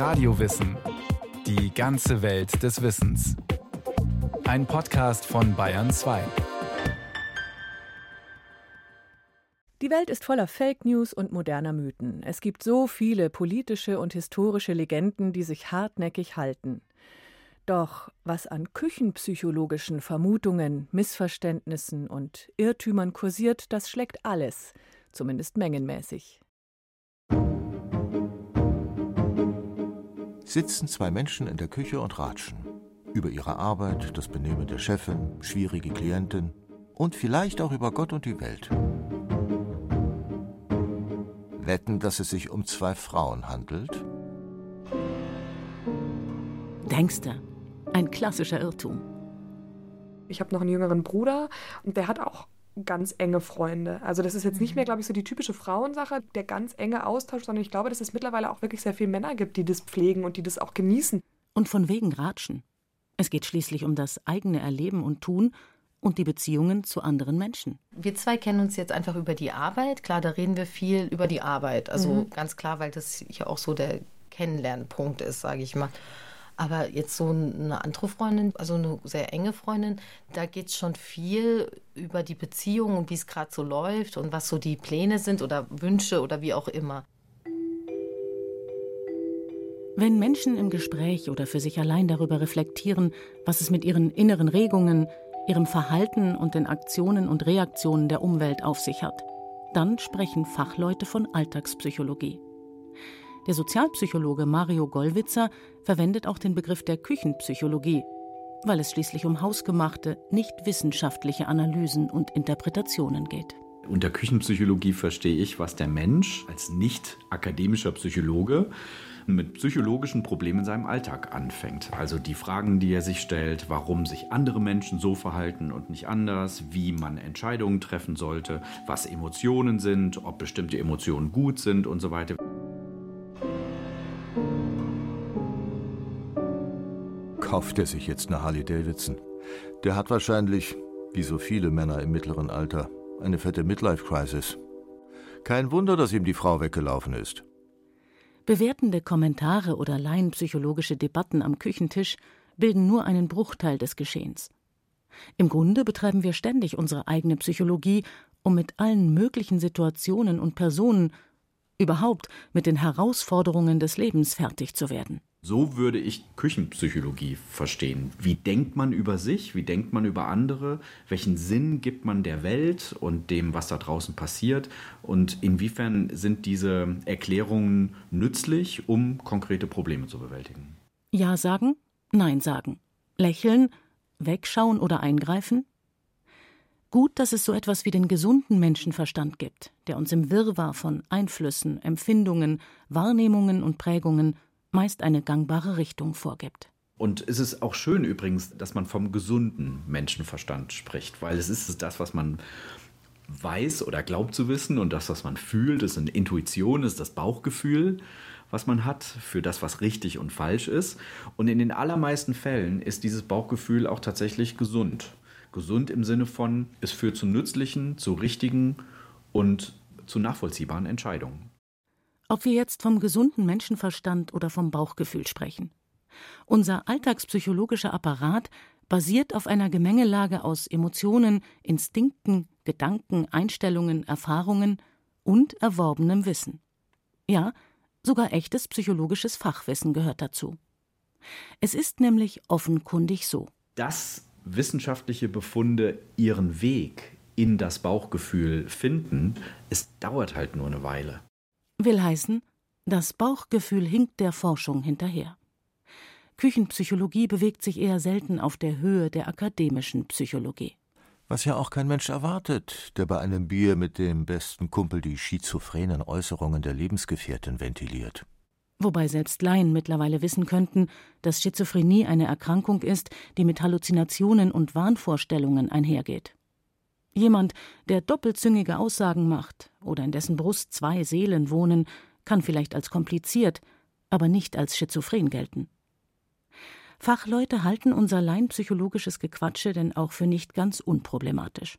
Radiowissen. Die ganze Welt des Wissens. Ein Podcast von Bayern 2. Die Welt ist voller Fake News und moderner Mythen. Es gibt so viele politische und historische Legenden, die sich hartnäckig halten. Doch was an küchenpsychologischen Vermutungen, Missverständnissen und Irrtümern kursiert, das schlägt alles, zumindest mengenmäßig. Sitzen zwei Menschen in der Küche und ratschen. Über ihre Arbeit, das Benehmen der Chefin, schwierige Klientin und vielleicht auch über Gott und die Welt. Wetten, dass es sich um zwei Frauen handelt? Denkste, ein klassischer Irrtum. Ich habe noch einen jüngeren Bruder und der hat auch ganz enge Freunde. Also das ist jetzt nicht mehr, glaube ich, so die typische Frauensache, der ganz enge Austausch, sondern ich glaube, dass es mittlerweile auch wirklich sehr viele Männer gibt, die das pflegen und die das auch genießen. Und von wegen Ratschen. Es geht schließlich um das eigene Erleben und Tun und die Beziehungen zu anderen Menschen. Wir zwei kennen uns jetzt einfach über die Arbeit. Klar, da reden wir viel über die Arbeit. Also mhm. ganz klar, weil das ja auch so der Kennenlernpunkt ist, sage ich mal. Aber jetzt so eine andere Freundin, also eine sehr enge Freundin, da geht es schon viel über die Beziehung und wie es gerade so läuft und was so die Pläne sind oder Wünsche oder wie auch immer. Wenn Menschen im Gespräch oder für sich allein darüber reflektieren, was es mit ihren inneren Regungen, ihrem Verhalten und den Aktionen und Reaktionen der Umwelt auf sich hat, dann sprechen Fachleute von Alltagspsychologie. Der Sozialpsychologe Mario Gollwitzer verwendet auch den Begriff der Küchenpsychologie, weil es schließlich um hausgemachte, nicht wissenschaftliche Analysen und Interpretationen geht. Unter Küchenpsychologie verstehe ich, was der Mensch als nicht akademischer Psychologe mit psychologischen Problemen in seinem Alltag anfängt. Also die Fragen, die er sich stellt, warum sich andere Menschen so verhalten und nicht anders, wie man Entscheidungen treffen sollte, was Emotionen sind, ob bestimmte Emotionen gut sind und so weiter. Kauft er sich jetzt eine Harley Davidson. Der hat wahrscheinlich, wie so viele Männer im mittleren Alter, eine fette Midlife-Crisis. Kein Wunder, dass ihm die Frau weggelaufen ist. Bewertende Kommentare oder laienpsychologische Debatten am Küchentisch bilden nur einen Bruchteil des Geschehens. Im Grunde betreiben wir ständig unsere eigene Psychologie, um mit allen möglichen Situationen und Personen, überhaupt mit den Herausforderungen des Lebens fertig zu werden. So würde ich Küchenpsychologie verstehen. Wie denkt man über sich? Wie denkt man über andere? Welchen Sinn gibt man der Welt und dem, was da draußen passiert? Und inwiefern sind diese Erklärungen nützlich, um konkrete Probleme zu bewältigen? Ja sagen, Nein sagen. Lächeln, wegschauen oder eingreifen? Gut, dass es so etwas wie den gesunden Menschenverstand gibt, der uns im Wirrwarr von Einflüssen, Empfindungen, Wahrnehmungen und Prägungen meist eine gangbare Richtung vorgibt. Und es ist auch schön übrigens, dass man vom gesunden Menschenverstand spricht, weil es ist das, was man weiß oder glaubt zu wissen und das, was man fühlt, ist eine Intuition, ist das Bauchgefühl, was man hat für das, was richtig und falsch ist. Und in den allermeisten Fällen ist dieses Bauchgefühl auch tatsächlich gesund. Gesund im Sinne von, es führt zu nützlichen, zu richtigen und zu nachvollziehbaren Entscheidungen. Ob wir jetzt vom gesunden Menschenverstand oder vom Bauchgefühl sprechen. Unser alltagspsychologischer Apparat basiert auf einer Gemengelage aus Emotionen, Instinkten, Gedanken, Einstellungen, Erfahrungen und erworbenem Wissen. Ja, sogar echtes psychologisches Fachwissen gehört dazu. Es ist nämlich offenkundig so. Dass wissenschaftliche Befunde ihren Weg in das Bauchgefühl finden, es dauert halt nur eine Weile. Will heißen, das Bauchgefühl hinkt der Forschung hinterher. Küchenpsychologie bewegt sich eher selten auf der Höhe der akademischen Psychologie. Was ja auch kein Mensch erwartet, der bei einem Bier mit dem besten Kumpel die schizophrenen Äußerungen der Lebensgefährtin ventiliert. Wobei selbst Laien mittlerweile wissen könnten, dass Schizophrenie eine Erkrankung ist, die mit Halluzinationen und Wahnvorstellungen einhergeht. Jemand, der doppelzüngige Aussagen macht oder in dessen Brust zwei Seelen wohnen, kann vielleicht als kompliziert, aber nicht als schizophren gelten. Fachleute halten unser laienpsychologisches Gequatsche denn auch für nicht ganz unproblematisch.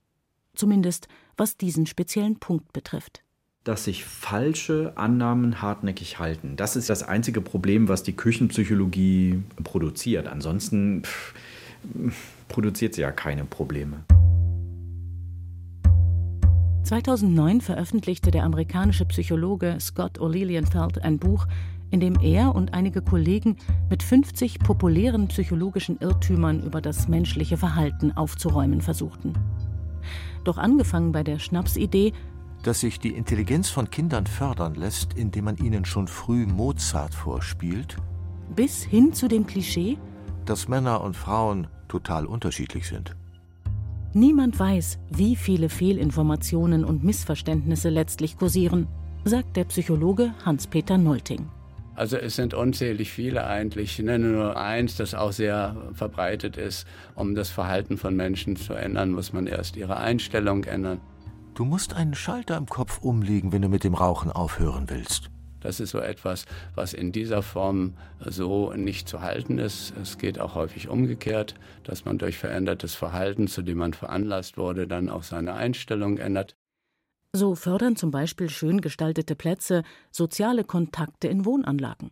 Zumindest was diesen speziellen Punkt betrifft. dass sich falsche Annahmen hartnäckig halten. Das ist das einzige Problem, was die Küchenpsychologie produziert. Ansonsten pff, produziert sie ja keine Probleme. 2009 veröffentlichte der amerikanische Psychologe Scott O'Lilienfeld ein Buch, in dem er und einige Kollegen mit 50 populären psychologischen Irrtümern über das menschliche Verhalten aufzuräumen versuchten. Doch angefangen bei der Schnapsidee, dass sich die Intelligenz von Kindern fördern lässt, indem man ihnen schon früh Mozart vorspielt, bis hin zu dem Klischee, dass Männer und Frauen total unterschiedlich sind. Niemand weiß, wie viele Fehlinformationen und Missverständnisse letztlich kursieren, sagt der Psychologe Hans-Peter Nolting. Also es sind unzählig viele eigentlich. Ich nenne nur eins, das auch sehr verbreitet ist. Um das Verhalten von Menschen zu ändern, muss man erst ihre Einstellung ändern. Du musst einen Schalter im Kopf umlegen, wenn du mit dem Rauchen aufhören willst. Das ist so etwas, was in dieser Form so nicht zu halten ist. Es geht auch häufig umgekehrt, dass man durch verändertes Verhalten, zu dem man veranlasst wurde, dann auch seine Einstellung ändert. So fördern zum Beispiel schön gestaltete Plätze soziale Kontakte in Wohnanlagen.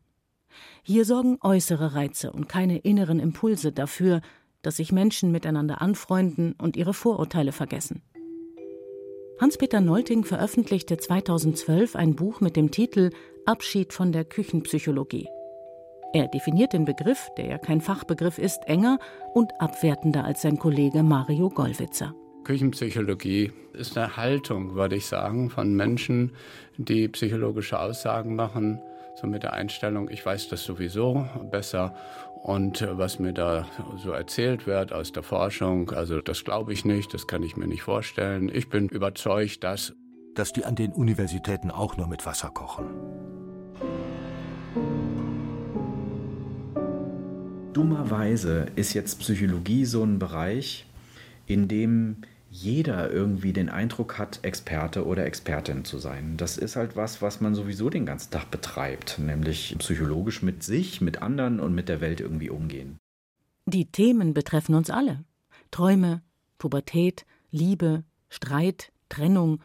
Hier sorgen äußere Reize und keine inneren Impulse dafür, dass sich Menschen miteinander anfreunden und ihre Vorurteile vergessen. Hans-Peter Nolting veröffentlichte 2012 ein Buch mit dem Titel Abschied von der Küchenpsychologie. Er definiert den Begriff, der ja kein Fachbegriff ist, enger und abwertender als sein Kollege Mario Gollwitzer. Küchenpsychologie ist eine Haltung, würde ich sagen, von Menschen, die psychologische Aussagen machen, so mit der Einstellung, ich weiß das sowieso besser und was mir da so erzählt wird aus der Forschung, also das glaube ich nicht, das kann ich mir nicht vorstellen. Ich bin überzeugt, dass dass die an den Universitäten auch nur mit Wasser kochen. Dummerweise ist jetzt Psychologie so ein Bereich, in dem jeder irgendwie den Eindruck hat, Experte oder Expertin zu sein. Das ist halt was, was man sowieso den ganzen Tag betreibt, nämlich psychologisch mit sich, mit anderen und mit der Welt irgendwie umgehen. Die Themen betreffen uns alle. Träume, Pubertät, Liebe, Streit, Trennung,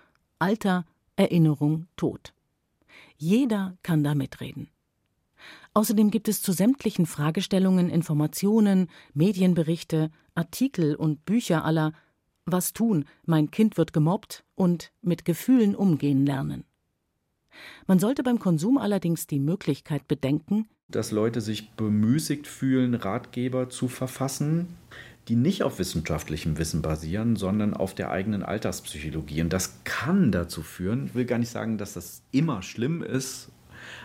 Alter, Erinnerung, Tod. Jeder kann da mitreden. Außerdem gibt es zu sämtlichen Fragestellungen Informationen, Medienberichte, Artikel und Bücher aller Was tun, mein Kind wird gemobbt und mit Gefühlen umgehen lernen. Man sollte beim Konsum allerdings die Möglichkeit bedenken, dass Leute sich bemüßigt fühlen, Ratgeber zu verfassen, die nicht auf wissenschaftlichem Wissen basieren, sondern auf der eigenen Alltagspsychologie. Und das kann dazu führen, ich will gar nicht sagen, dass das immer schlimm ist,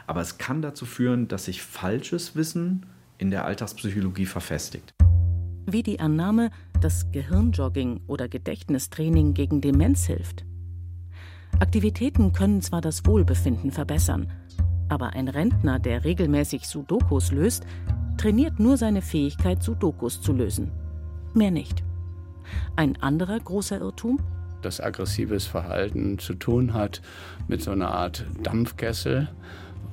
aber es kann dazu führen, dass sich falsches Wissen in der Alltagspsychologie verfestigt. Wie die Annahme, dass Gehirnjogging oder Gedächtnistraining gegen Demenz hilft. Aktivitäten können zwar das Wohlbefinden verbessern, aber ein Rentner, der regelmäßig Sudokus löst, trainiert nur seine Fähigkeit, Sudokus zu lösen mehr nicht. Ein anderer großer Irrtum? Dass aggressives Verhalten zu tun hat mit so einer Art Dampfkessel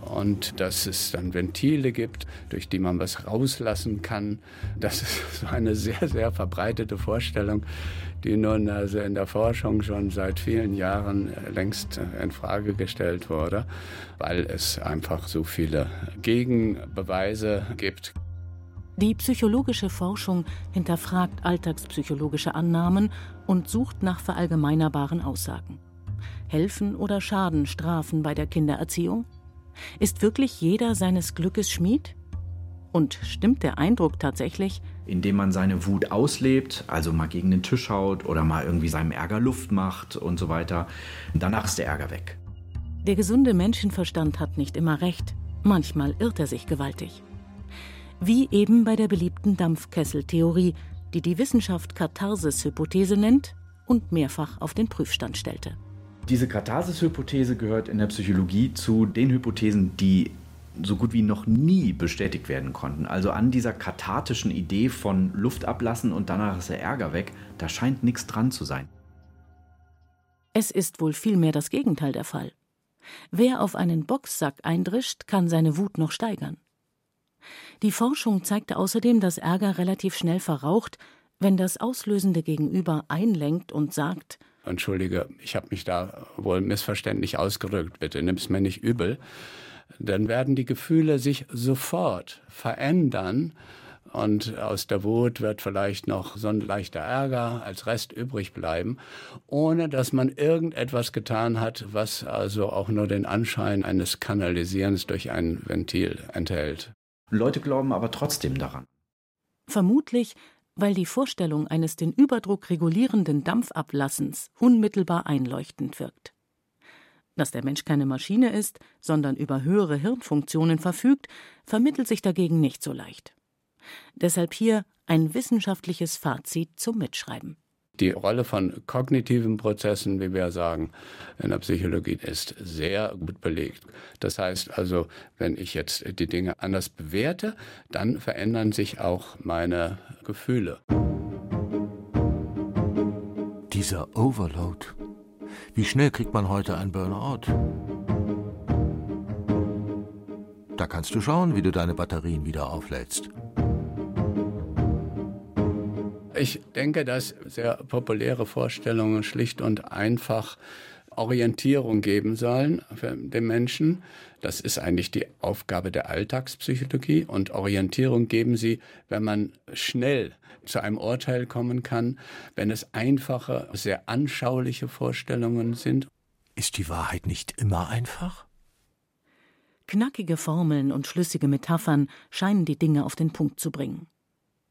und dass es dann Ventile gibt, durch die man was rauslassen kann. Das ist so eine sehr, sehr verbreitete Vorstellung, die nun also in der Forschung schon seit vielen Jahren längst in Frage gestellt wurde, weil es einfach so viele Gegenbeweise gibt. Die psychologische Forschung hinterfragt alltagspsychologische Annahmen und sucht nach verallgemeinerbaren Aussagen. Helfen oder schaden Strafen bei der Kindererziehung? Ist wirklich jeder seines Glückes Schmied? Und stimmt der Eindruck tatsächlich? Indem man seine Wut auslebt, also mal gegen den Tisch haut oder mal irgendwie seinem Ärger Luft macht und so weiter. Danach ist der Ärger weg. Der gesunde Menschenverstand hat nicht immer recht. Manchmal irrt er sich gewaltig wie eben bei der beliebten Dampfkesseltheorie, die die Wissenschaft Katharsis-Hypothese nennt und mehrfach auf den Prüfstand stellte. Diese Katharsis-Hypothese gehört in der Psychologie zu den Hypothesen, die so gut wie noch nie bestätigt werden konnten. Also an dieser kathartischen Idee von Luft ablassen und danach ist der Ärger weg, da scheint nichts dran zu sein. Es ist wohl vielmehr das Gegenteil der Fall. Wer auf einen Boxsack eindrischt, kann seine Wut noch steigern. Die Forschung zeigte außerdem, dass Ärger relativ schnell verraucht, wenn das auslösende Gegenüber einlenkt und sagt: entschuldige, ich habe mich da wohl missverständlich ausgedrückt, bitte nimm es mir nicht übel, dann werden die Gefühle sich sofort verändern und aus der Wut wird vielleicht noch so ein leichter Ärger als Rest übrig bleiben, ohne dass man irgendetwas getan hat, was also auch nur den Anschein eines Kanalisierens durch ein Ventil enthält. Leute glauben aber trotzdem daran. Vermutlich, weil die Vorstellung eines den Überdruck regulierenden Dampfablassens unmittelbar einleuchtend wirkt. Dass der Mensch keine Maschine ist, sondern über höhere Hirnfunktionen verfügt, vermittelt sich dagegen nicht so leicht. Deshalb hier ein wissenschaftliches Fazit zum Mitschreiben. Die Rolle von kognitiven Prozessen, wie wir sagen, in der Psychologie ist sehr gut belegt. Das heißt also, wenn ich jetzt die Dinge anders bewerte, dann verändern sich auch meine Gefühle. Dieser Overload. Wie schnell kriegt man heute ein Burnout? Da kannst du schauen, wie du deine Batterien wieder auflädst. Ich denke, dass sehr populäre Vorstellungen schlicht und einfach Orientierung geben sollen für den Menschen. Das ist eigentlich die Aufgabe der Alltagspsychologie. Und Orientierung geben sie, wenn man schnell zu einem Urteil kommen kann, wenn es einfache, sehr anschauliche Vorstellungen sind. Ist die Wahrheit nicht immer einfach? Knackige Formeln und schlüssige Metaphern scheinen die Dinge auf den Punkt zu bringen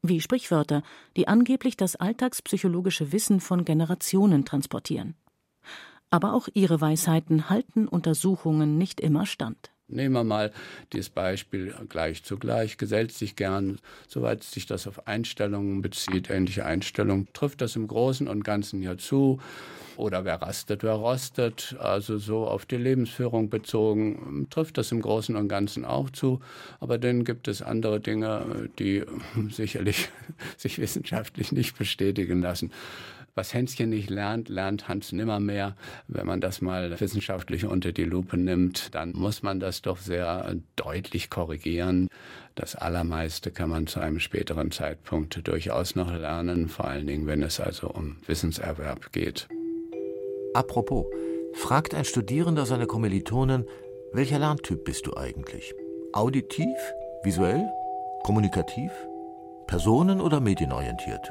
wie Sprichwörter, die angeblich das alltagspsychologische Wissen von Generationen transportieren. Aber auch ihre Weisheiten halten Untersuchungen nicht immer stand. Nehmen wir mal dieses Beispiel gleich zugleich, gesellt sich gern, soweit sich das auf Einstellungen bezieht, ähnliche Einstellungen, trifft das im Großen und Ganzen ja zu. Oder wer rastet, wer rostet, also so auf die Lebensführung bezogen, trifft das im Großen und Ganzen auch zu. Aber dann gibt es andere Dinge, die sicherlich sich wissenschaftlich nicht bestätigen lassen. Was Hänschen nicht lernt, lernt Hans nimmermehr. Wenn man das mal wissenschaftlich unter die Lupe nimmt, dann muss man das doch sehr deutlich korrigieren. Das Allermeiste kann man zu einem späteren Zeitpunkt durchaus noch lernen, vor allen Dingen, wenn es also um Wissenserwerb geht. Apropos, fragt ein Studierender seine Kommilitonen, welcher Lerntyp bist du eigentlich? Auditiv, visuell, kommunikativ, personen- oder medienorientiert?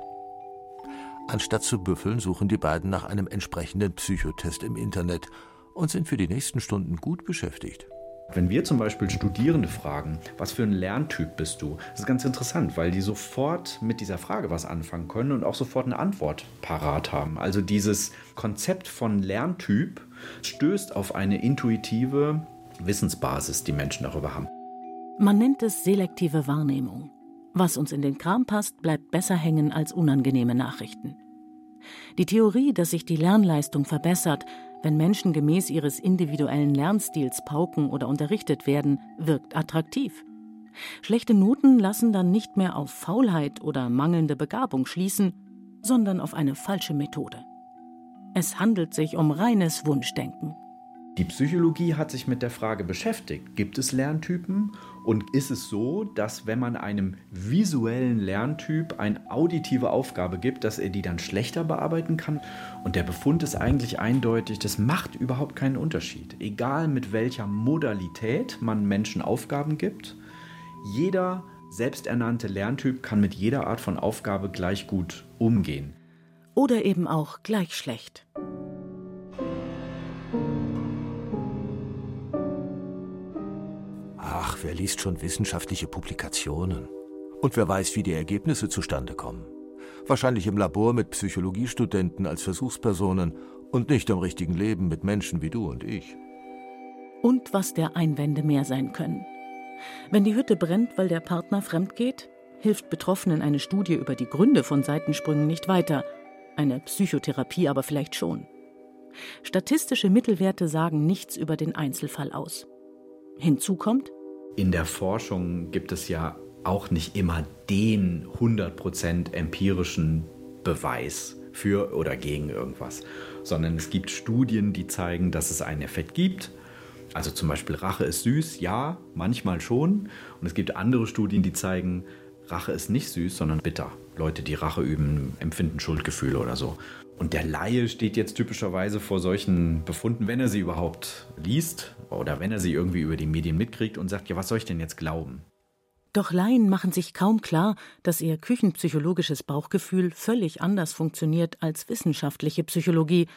Anstatt zu büffeln, suchen die beiden nach einem entsprechenden Psychotest im Internet und sind für die nächsten Stunden gut beschäftigt. Wenn wir zum Beispiel Studierende fragen, was für ein Lerntyp bist du, das ist ganz interessant, weil die sofort mit dieser Frage was anfangen können und auch sofort eine Antwort parat haben. Also dieses Konzept von Lerntyp stößt auf eine intuitive Wissensbasis, die Menschen darüber haben. Man nennt es selektive Wahrnehmung. Was uns in den Kram passt, bleibt besser hängen als unangenehme Nachrichten. Die Theorie, dass sich die Lernleistung verbessert, wenn Menschen gemäß ihres individuellen Lernstils pauken oder unterrichtet werden, wirkt attraktiv. Schlechte Noten lassen dann nicht mehr auf Faulheit oder mangelnde Begabung schließen, sondern auf eine falsche Methode. Es handelt sich um reines Wunschdenken. Die Psychologie hat sich mit der Frage beschäftigt, gibt es Lerntypen und ist es so, dass wenn man einem visuellen Lerntyp eine auditive Aufgabe gibt, dass er die dann schlechter bearbeiten kann? Und der Befund ist eigentlich eindeutig, das macht überhaupt keinen Unterschied. Egal mit welcher Modalität man Menschen Aufgaben gibt, jeder selbsternannte Lerntyp kann mit jeder Art von Aufgabe gleich gut umgehen. Oder eben auch gleich schlecht. Wer liest schon wissenschaftliche Publikationen? Und wer weiß, wie die Ergebnisse zustande kommen? Wahrscheinlich im Labor mit Psychologiestudenten als Versuchspersonen und nicht im richtigen Leben mit Menschen wie du und ich. Und was der Einwände mehr sein können. Wenn die Hütte brennt, weil der Partner fremd geht, hilft Betroffenen eine Studie über die Gründe von Seitensprüngen nicht weiter, eine Psychotherapie aber vielleicht schon. Statistische Mittelwerte sagen nichts über den Einzelfall aus. Hinzu kommt, in der Forschung gibt es ja auch nicht immer den 100% empirischen Beweis für oder gegen irgendwas, sondern es gibt Studien, die zeigen, dass es einen Effekt gibt. Also zum Beispiel Rache ist süß, ja, manchmal schon. Und es gibt andere Studien, die zeigen, Rache ist nicht süß, sondern bitter. Leute, die Rache üben, empfinden Schuldgefühle oder so. Und der Laie steht jetzt typischerweise vor solchen Befunden, wenn er sie überhaupt liest oder wenn er sie irgendwie über die Medien mitkriegt und sagt, ja, was soll ich denn jetzt glauben? Doch Laien machen sich kaum klar, dass ihr küchenpsychologisches Bauchgefühl völlig anders funktioniert als wissenschaftliche Psychologie,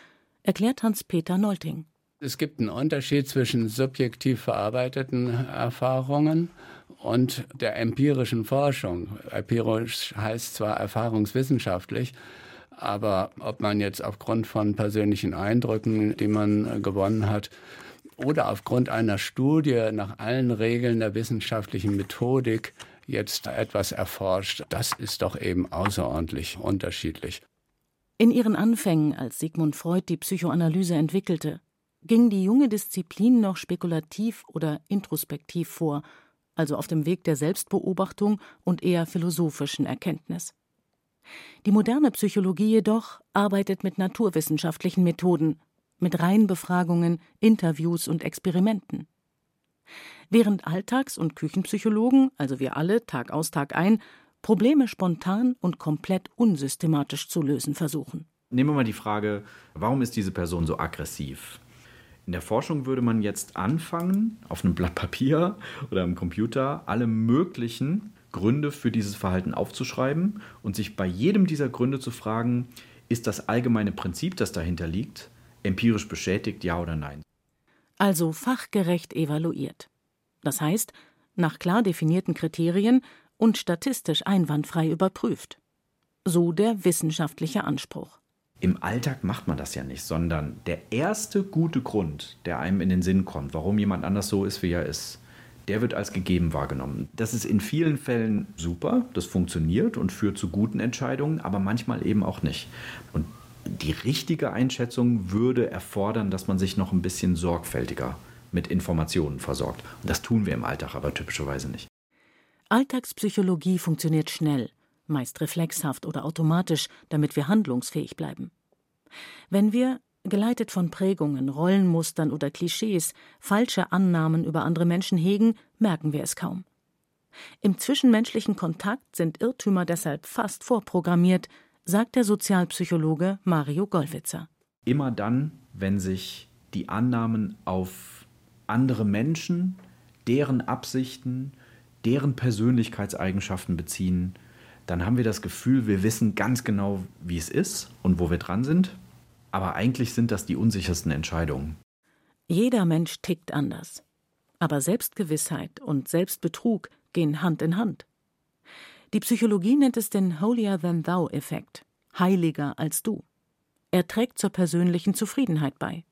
erklärt Hans-Peter Nolting. Es gibt einen Unterschied zwischen subjektiv verarbeiteten Erfahrungen und der empirischen Forschung. Empirisch heißt zwar erfahrungswissenschaftlich, aber ob man jetzt aufgrund von persönlichen Eindrücken, die man gewonnen hat, oder aufgrund einer Studie nach allen Regeln der wissenschaftlichen Methodik jetzt etwas erforscht, das ist doch eben außerordentlich unterschiedlich. In ihren Anfängen, als Sigmund Freud die Psychoanalyse entwickelte, ging die junge Disziplin noch spekulativ oder introspektiv vor, also auf dem Weg der Selbstbeobachtung und eher philosophischen Erkenntnis. Die moderne Psychologie jedoch arbeitet mit naturwissenschaftlichen Methoden, mit Reihenbefragungen, Interviews und Experimenten. Während Alltags- und Küchenpsychologen, also wir alle Tag aus Tag ein, Probleme spontan und komplett unsystematisch zu lösen versuchen. Nehmen wir mal die Frage, warum ist diese Person so aggressiv? In der Forschung würde man jetzt anfangen, auf einem Blatt Papier oder am Computer alle möglichen Gründe für dieses Verhalten aufzuschreiben und sich bei jedem dieser Gründe zu fragen, ist das allgemeine Prinzip, das dahinter liegt, empirisch bestätigt, ja oder nein. Also fachgerecht evaluiert. Das heißt, nach klar definierten Kriterien und statistisch einwandfrei überprüft. So der wissenschaftliche Anspruch. Im Alltag macht man das ja nicht, sondern der erste gute Grund, der einem in den Sinn kommt, warum jemand anders so ist, wie er ist, der wird als gegeben wahrgenommen. Das ist in vielen Fällen super, das funktioniert und führt zu guten Entscheidungen, aber manchmal eben auch nicht. Und die richtige Einschätzung würde erfordern, dass man sich noch ein bisschen sorgfältiger mit Informationen versorgt. Und das tun wir im Alltag aber typischerweise nicht. Alltagspsychologie funktioniert schnell, meist reflexhaft oder automatisch, damit wir handlungsfähig bleiben. Wenn wir, geleitet von Prägungen, Rollenmustern oder Klischees, falsche Annahmen über andere Menschen hegen, merken wir es kaum. Im zwischenmenschlichen Kontakt sind Irrtümer deshalb fast vorprogrammiert, sagt der Sozialpsychologe Mario Gollwitzer. Immer dann, wenn sich die Annahmen auf andere Menschen, deren Absichten, deren Persönlichkeitseigenschaften beziehen, dann haben wir das Gefühl, wir wissen ganz genau, wie es ist und wo wir dran sind. Aber eigentlich sind das die unsichersten Entscheidungen. Jeder Mensch tickt anders. Aber Selbstgewissheit und Selbstbetrug gehen Hand in Hand. Die Psychologie nennt es den Holier-than-thou-Effekt, heiliger als du. Er trägt zur persönlichen Zufriedenheit bei.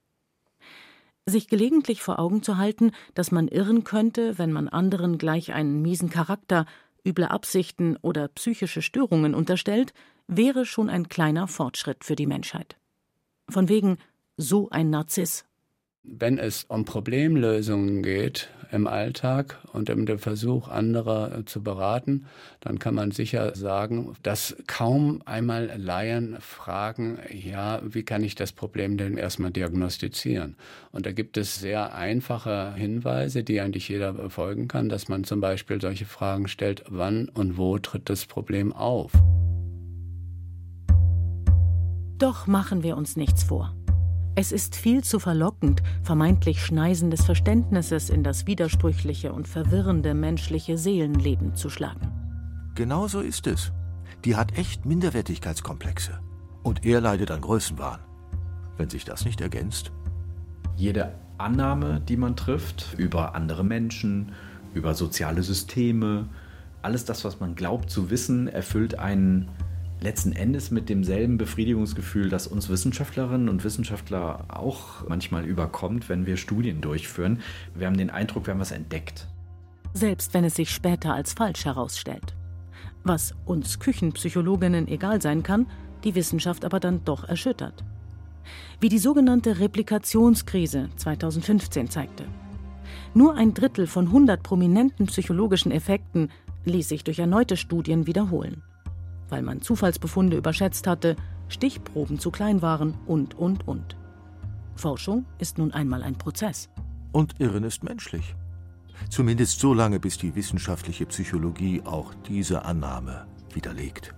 Sich gelegentlich vor Augen zu halten, dass man irren könnte, wenn man anderen gleich einen miesen Charakter, üble Absichten oder psychische Störungen unterstellt, wäre schon ein kleiner Fortschritt für die Menschheit. Von wegen so ein Narziss wenn es um Problemlösungen geht im Alltag und um den Versuch, andere zu beraten, dann kann man sicher sagen, dass kaum einmal Laien fragen, ja, wie kann ich das Problem denn erstmal diagnostizieren? Und da gibt es sehr einfache Hinweise, die eigentlich jeder befolgen kann, dass man zum Beispiel solche Fragen stellt, wann und wo tritt das Problem auf? Doch machen wir uns nichts vor. Es ist viel zu verlockend, vermeintlich Schneisen des Verständnisses in das widersprüchliche und verwirrende menschliche Seelenleben zu schlagen. Genau so ist es. Die hat echt Minderwertigkeitskomplexe. Und er leidet an Größenwahn. Wenn sich das nicht ergänzt. Jede Annahme, die man trifft über andere Menschen, über soziale Systeme, alles das, was man glaubt zu wissen, erfüllt einen letzten Endes mit demselben Befriedigungsgefühl, das uns Wissenschaftlerinnen und Wissenschaftler auch manchmal überkommt, wenn wir Studien durchführen. Wir haben den Eindruck, wir haben was entdeckt. Selbst wenn es sich später als falsch herausstellt. Was uns Küchenpsychologinnen egal sein kann, die Wissenschaft aber dann doch erschüttert. Wie die sogenannte Replikationskrise 2015 zeigte. Nur ein Drittel von 100 prominenten psychologischen Effekten ließ sich durch erneute Studien wiederholen weil man Zufallsbefunde überschätzt hatte, Stichproben zu klein waren und, und, und. Forschung ist nun einmal ein Prozess. Und Irren ist menschlich. Zumindest so lange, bis die wissenschaftliche Psychologie auch diese Annahme widerlegt.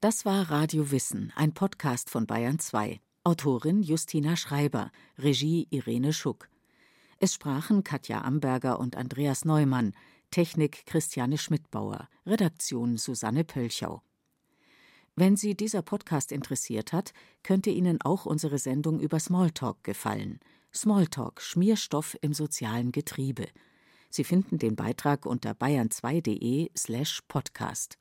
Das war Radio Wissen, ein Podcast von Bayern 2. Autorin Justina Schreiber, Regie Irene Schuck. Es sprachen Katja Amberger und Andreas Neumann, Technik Christiane Schmidbauer, Redaktion Susanne Pölchau. Wenn Sie dieser Podcast interessiert hat, könnte Ihnen auch unsere Sendung über Smalltalk gefallen. Smalltalk, Schmierstoff im sozialen Getriebe. Sie finden den Beitrag unter bayern2.de slash podcast.